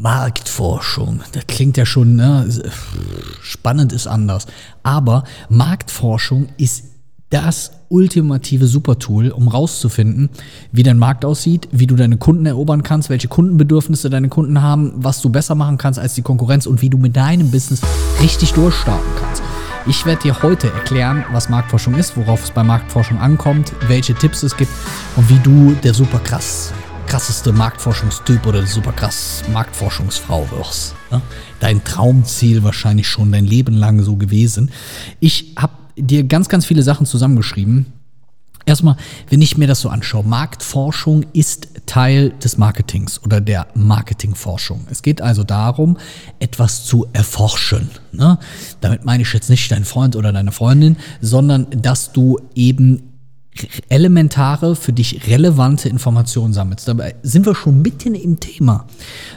Marktforschung, das klingt ja schon, ne? spannend ist anders. Aber Marktforschung ist das ultimative Supertool, um rauszufinden, wie dein Markt aussieht, wie du deine Kunden erobern kannst, welche Kundenbedürfnisse deine Kunden haben, was du besser machen kannst als die Konkurrenz und wie du mit deinem Business richtig durchstarten kannst. Ich werde dir heute erklären, was Marktforschung ist, worauf es bei Marktforschung ankommt, welche Tipps es gibt und wie du der super krass krasseste Marktforschungstyp oder super krass Marktforschungsfrau wirst. Ne? Dein Traumziel wahrscheinlich schon dein Leben lang so gewesen. Ich habe dir ganz, ganz viele Sachen zusammengeschrieben. Erstmal, wenn ich mir das so anschaue, Marktforschung ist Teil des Marketings oder der Marketingforschung. Es geht also darum, etwas zu erforschen. Ne? Damit meine ich jetzt nicht dein Freund oder deine Freundin, sondern dass du eben elementare, für dich relevante Informationen sammelst. Dabei sind wir schon mitten im Thema.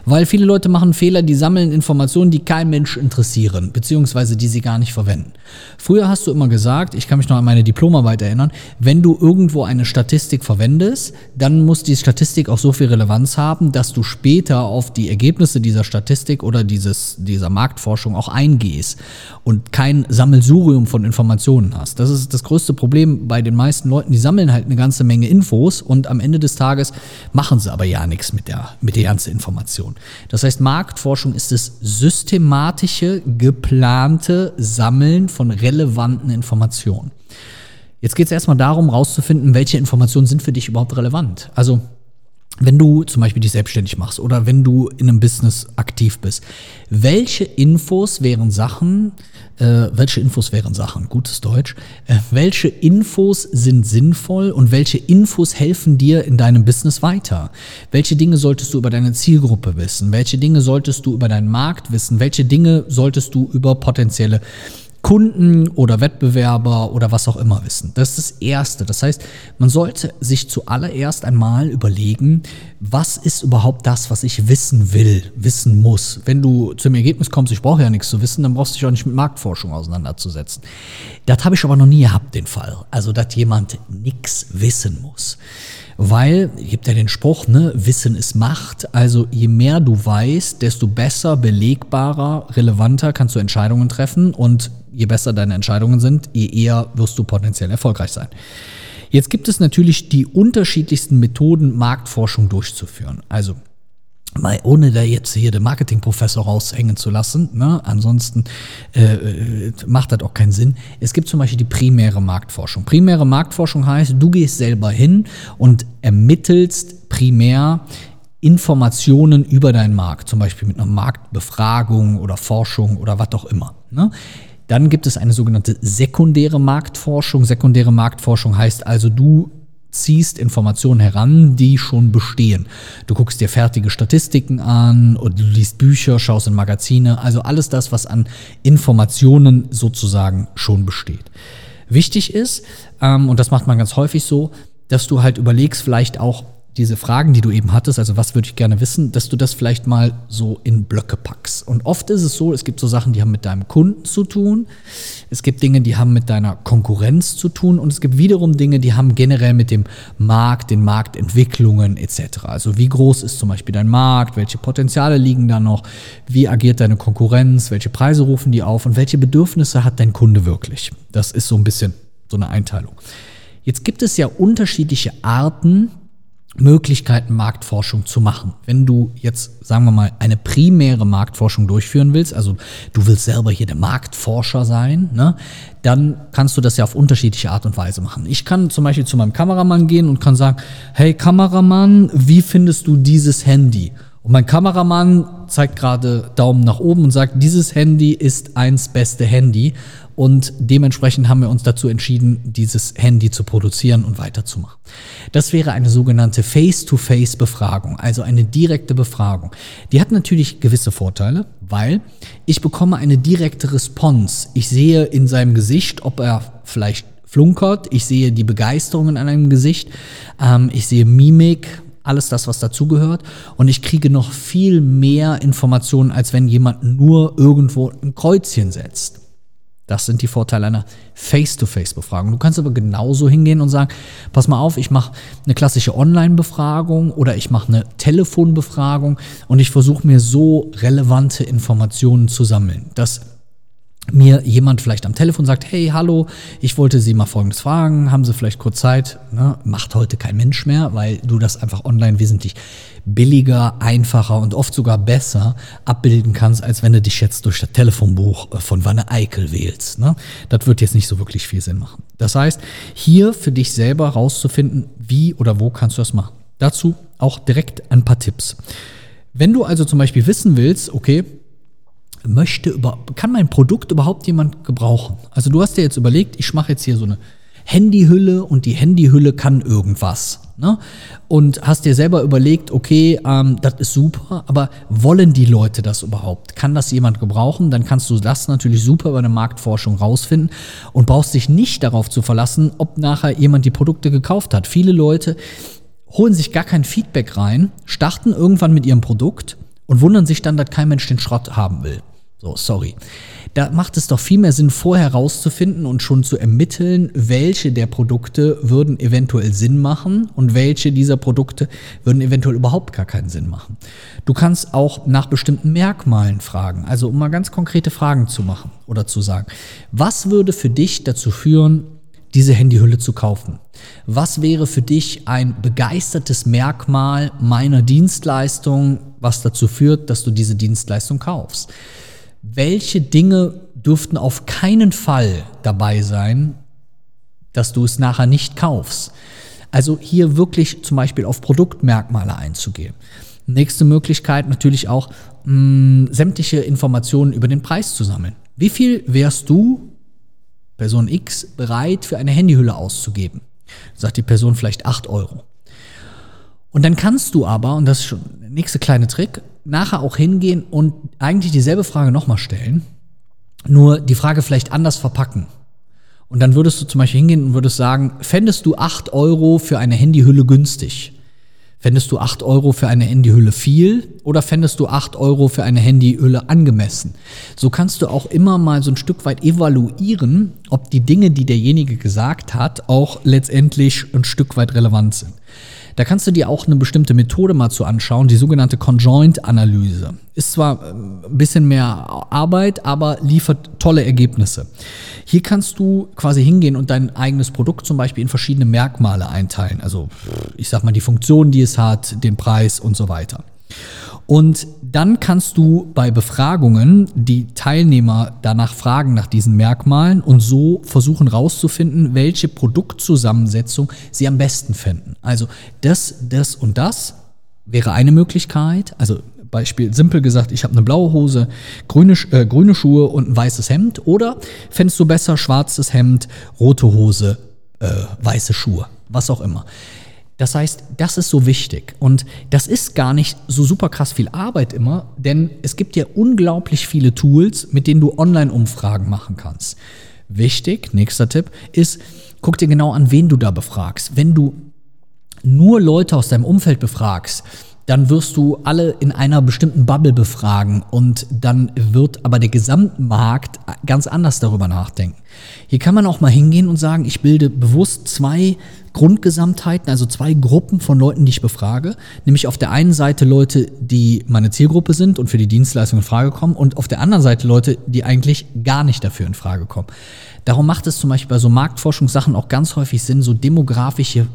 Weil viele Leute machen Fehler, die sammeln Informationen, die kein Mensch interessieren, beziehungsweise die sie gar nicht verwenden. Früher hast du immer gesagt, ich kann mich noch an meine Diplomarbeit erinnern, wenn du irgendwo eine Statistik verwendest, dann muss die Statistik auch so viel Relevanz haben, dass du später auf die Ergebnisse dieser Statistik oder dieses, dieser Marktforschung auch eingehst und kein Sammelsurium von Informationen hast. Das ist das größte Problem bei den meisten Leuten die sammeln halt eine ganze Menge Infos und am Ende des Tages machen sie aber ja nichts mit der, mit der ganzen Information. Das heißt, Marktforschung ist das systematische, geplante Sammeln von relevanten Informationen. Jetzt geht es erstmal darum, herauszufinden, welche Informationen sind für dich überhaupt relevant. Also wenn du zum Beispiel dich selbstständig machst oder wenn du in einem Business aktiv bist, welche Infos wären Sachen, äh, welche Infos wären Sachen, gutes Deutsch, äh, welche Infos sind sinnvoll und welche Infos helfen dir in deinem Business weiter? Welche Dinge solltest du über deine Zielgruppe wissen? Welche Dinge solltest du über deinen Markt wissen? Welche Dinge solltest du über potenzielle Kunden oder Wettbewerber oder was auch immer wissen. Das ist das Erste. Das heißt, man sollte sich zuallererst einmal überlegen, was ist überhaupt das, was ich wissen will, wissen muss. Wenn du zum Ergebnis kommst, ich brauche ja nichts zu wissen, dann brauchst du dich auch nicht mit Marktforschung auseinanderzusetzen. Das habe ich aber noch nie gehabt, den Fall. Also, dass jemand nichts wissen muss. Weil, gibt ja den Spruch, ne, Wissen ist Macht. Also je mehr du weißt, desto besser, belegbarer, relevanter kannst du Entscheidungen treffen und je besser deine Entscheidungen sind, je eher wirst du potenziell erfolgreich sein. Jetzt gibt es natürlich die unterschiedlichsten Methoden, Marktforschung durchzuführen. Also mal ohne da jetzt hier den Marketingprofessor raushängen zu lassen, ne? ansonsten äh, äh, macht das auch keinen Sinn. Es gibt zum Beispiel die primäre Marktforschung. Primäre Marktforschung heißt, du gehst selber hin und ermittelst primär Informationen über deinen Markt, zum Beispiel mit einer Marktbefragung oder Forschung oder was auch immer. Ne? Dann gibt es eine sogenannte sekundäre Marktforschung. Sekundäre Marktforschung heißt also, du ziehst Informationen heran, die schon bestehen. Du guckst dir fertige Statistiken an und du liest Bücher, schaust in Magazine, also alles das, was an Informationen sozusagen schon besteht. Wichtig ist, ähm, und das macht man ganz häufig so, dass du halt überlegst, vielleicht auch, diese Fragen, die du eben hattest, also was würde ich gerne wissen, dass du das vielleicht mal so in Blöcke packst. Und oft ist es so, es gibt so Sachen, die haben mit deinem Kunden zu tun, es gibt Dinge, die haben mit deiner Konkurrenz zu tun und es gibt wiederum Dinge, die haben generell mit dem Markt, den Marktentwicklungen etc. Also wie groß ist zum Beispiel dein Markt, welche Potenziale liegen da noch, wie agiert deine Konkurrenz, welche Preise rufen die auf und welche Bedürfnisse hat dein Kunde wirklich. Das ist so ein bisschen so eine Einteilung. Jetzt gibt es ja unterschiedliche Arten, Möglichkeiten, Marktforschung zu machen. Wenn du jetzt, sagen wir mal, eine primäre Marktforschung durchführen willst, also du willst selber hier der Marktforscher sein, ne, dann kannst du das ja auf unterschiedliche Art und Weise machen. Ich kann zum Beispiel zu meinem Kameramann gehen und kann sagen, hey Kameramann, wie findest du dieses Handy? Und mein Kameramann zeigt gerade Daumen nach oben und sagt, dieses Handy ist eins beste Handy. Und dementsprechend haben wir uns dazu entschieden, dieses Handy zu produzieren und weiterzumachen. Das wäre eine sogenannte Face-to-Face-Befragung, also eine direkte Befragung. Die hat natürlich gewisse Vorteile, weil ich bekomme eine direkte Response. Ich sehe in seinem Gesicht, ob er vielleicht flunkert, ich sehe die Begeisterung in einem Gesicht, ähm, ich sehe Mimik, alles das, was dazugehört. Und ich kriege noch viel mehr Informationen, als wenn jemand nur irgendwo ein Kreuzchen setzt. Das sind die Vorteile einer Face-to-Face-Befragung. Du kannst aber genauso hingehen und sagen, pass mal auf, ich mache eine klassische Online-Befragung oder ich mache eine Telefonbefragung und ich versuche mir so relevante Informationen zu sammeln, dass mir jemand vielleicht am Telefon sagt, hey, hallo, ich wollte Sie mal Folgendes fragen, haben Sie vielleicht kurz Zeit? Ne? Macht heute kein Mensch mehr, weil du das einfach online wesentlich billiger, einfacher und oft sogar besser abbilden kannst, als wenn du dich jetzt durch das Telefonbuch äh, von Wanne Eickel wählst. Ne? Das wird jetzt nicht so wirklich viel Sinn machen. Das heißt, hier für dich selber rauszufinden, wie oder wo kannst du das machen. Dazu auch direkt ein paar Tipps. Wenn du also zum Beispiel wissen willst, okay, möchte über, kann mein Produkt überhaupt jemand gebrauchen? Also du hast dir jetzt überlegt, ich mache jetzt hier so eine Handyhülle und die Handyhülle kann irgendwas. Ne? Und hast dir selber überlegt, okay, ähm, das ist super, aber wollen die Leute das überhaupt? Kann das jemand gebrauchen? Dann kannst du das natürlich super über eine Marktforschung rausfinden und brauchst dich nicht darauf zu verlassen, ob nachher jemand die Produkte gekauft hat. Viele Leute holen sich gar kein Feedback rein, starten irgendwann mit ihrem Produkt und wundern sich dann, dass kein Mensch den Schrott haben will. So, sorry. Da macht es doch viel mehr Sinn, vorher herauszufinden und schon zu ermitteln, welche der Produkte würden eventuell Sinn machen und welche dieser Produkte würden eventuell überhaupt gar keinen Sinn machen. Du kannst auch nach bestimmten Merkmalen fragen, also um mal ganz konkrete Fragen zu machen oder zu sagen, was würde für dich dazu führen, diese Handyhülle zu kaufen? Was wäre für dich ein begeistertes Merkmal meiner Dienstleistung, was dazu führt, dass du diese Dienstleistung kaufst? Welche Dinge dürften auf keinen Fall dabei sein, dass du es nachher nicht kaufst. Also hier wirklich zum Beispiel auf Produktmerkmale einzugehen. Nächste Möglichkeit natürlich auch mh, sämtliche Informationen über den Preis zu sammeln. Wie viel wärst du, Person X, bereit für eine Handyhülle auszugeben? Sagt die Person vielleicht 8 Euro. Und dann kannst du aber, und das ist schon der nächste kleine Trick, nachher auch hingehen und eigentlich dieselbe Frage nochmal stellen, nur die Frage vielleicht anders verpacken. Und dann würdest du zum Beispiel hingehen und würdest sagen, fändest du 8 Euro für eine Handyhülle günstig? Fändest du 8 Euro für eine Handyhülle viel oder fändest du 8 Euro für eine Handyhülle angemessen? So kannst du auch immer mal so ein Stück weit evaluieren, ob die Dinge, die derjenige gesagt hat, auch letztendlich ein Stück weit relevant sind. Da kannst du dir auch eine bestimmte Methode mal zu anschauen, die sogenannte Conjoint-Analyse. Ist zwar ähm, ein bisschen mehr Arbeit, aber liefert tolle Ergebnisse. Hier kannst du quasi hingehen und dein eigenes Produkt zum Beispiel in verschiedene Merkmale einteilen. Also ich sag mal die Funktion, die es hat, den Preis und so weiter. Und dann kannst du bei Befragungen die Teilnehmer danach fragen nach diesen Merkmalen und so versuchen rauszufinden, welche Produktzusammensetzung sie am besten finden. Also das, das und das wäre eine Möglichkeit. Also Beispiel simpel gesagt, ich habe eine blaue Hose, grüne, äh, grüne Schuhe und ein weißes Hemd. Oder fändest du besser schwarzes Hemd, rote Hose, äh, weiße Schuhe, was auch immer. Das heißt, das ist so wichtig. Und das ist gar nicht so super krass viel Arbeit immer, denn es gibt ja unglaublich viele Tools, mit denen du Online-Umfragen machen kannst. Wichtig, nächster Tipp, ist, guck dir genau an, wen du da befragst. Wenn du nur Leute aus deinem Umfeld befragst, dann wirst du alle in einer bestimmten Bubble befragen und dann wird aber der Gesamtmarkt ganz anders darüber nachdenken. Hier kann man auch mal hingehen und sagen, ich bilde bewusst zwei Grundgesamtheiten, also zwei Gruppen von Leuten, die ich befrage. Nämlich auf der einen Seite Leute, die meine Zielgruppe sind und für die Dienstleistung in Frage kommen und auf der anderen Seite Leute, die eigentlich gar nicht dafür in Frage kommen. Darum macht es zum Beispiel bei so Marktforschungssachen auch ganz häufig Sinn, so demografische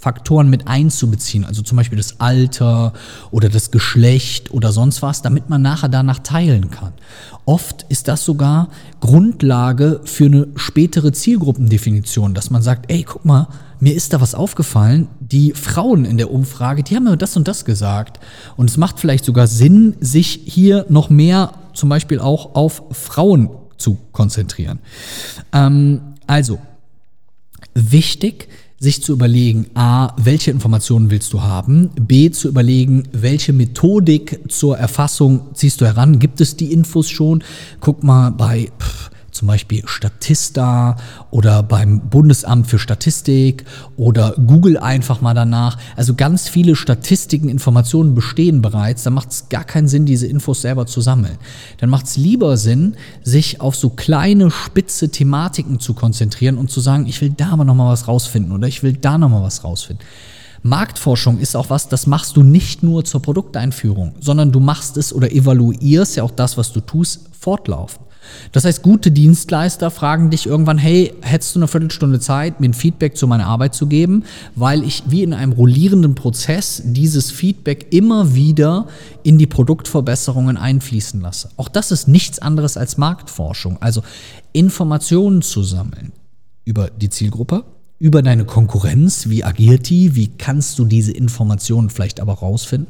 Faktoren mit einzubeziehen, also zum Beispiel das Alter oder das Geschlecht oder sonst was, damit man nachher danach teilen kann. Oft ist das sogar Grundlage für eine spätere Zielgruppendefinition, dass man sagt, ey, guck mal, mir ist da was aufgefallen, die Frauen in der Umfrage, die haben mir das und das gesagt. Und es macht vielleicht sogar Sinn, sich hier noch mehr zum Beispiel auch auf Frauen zu konzentrieren. Ähm, also, wichtig, sich zu überlegen, a, welche Informationen willst du haben, b, zu überlegen, welche Methodik zur Erfassung ziehst du heran, gibt es die Infos schon? Guck mal bei pff, zum Beispiel Statista oder beim Bundesamt für Statistik oder Google einfach mal danach. Also ganz viele Statistiken, Informationen bestehen bereits. Da macht es gar keinen Sinn, diese Infos selber zu sammeln. Dann macht es lieber Sinn, sich auf so kleine, spitze Thematiken zu konzentrieren und zu sagen, ich will da aber nochmal was rausfinden oder ich will da nochmal was rausfinden. Marktforschung ist auch was, das machst du nicht nur zur Produkteinführung, sondern du machst es oder evaluierst ja auch das, was du tust, fortlaufend. Das heißt, gute Dienstleister fragen dich irgendwann, hey, hättest du eine Viertelstunde Zeit, mir ein Feedback zu meiner Arbeit zu geben, weil ich wie in einem rollierenden Prozess dieses Feedback immer wieder in die Produktverbesserungen einfließen lasse. Auch das ist nichts anderes als Marktforschung, also Informationen zu sammeln über die Zielgruppe, über deine Konkurrenz, wie agiert die, wie kannst du diese Informationen vielleicht aber rausfinden,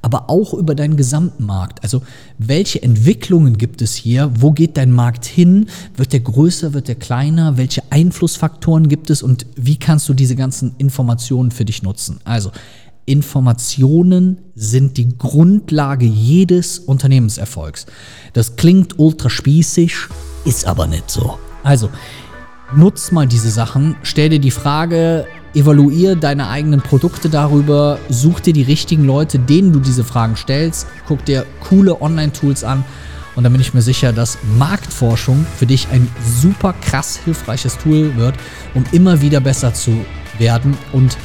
aber auch über deinen gesamten Markt. Also welche Entwicklungen gibt es hier, wo geht dein Markt hin, wird der größer, wird der kleiner, welche Einflussfaktoren gibt es und wie kannst du diese ganzen Informationen für dich nutzen. Also Informationen sind die Grundlage jedes Unternehmenserfolgs. Das klingt ultra spießig, ist aber nicht so. Also, nutz mal diese Sachen, stell dir die Frage, evaluier deine eigenen Produkte darüber, such dir die richtigen Leute, denen du diese Fragen stellst, guck dir coole Online-Tools an und dann bin ich mir sicher, dass Marktforschung für dich ein super krass hilfreiches Tool wird, um immer wieder besser zu werden und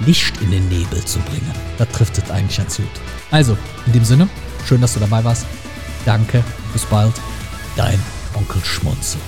Licht in den Nebel zu bringen. Da trifft es eigentlich ganz gut. Also, in dem Sinne, schön, dass du dabei warst. Danke, bis bald. Dein Onkel Schmunzel.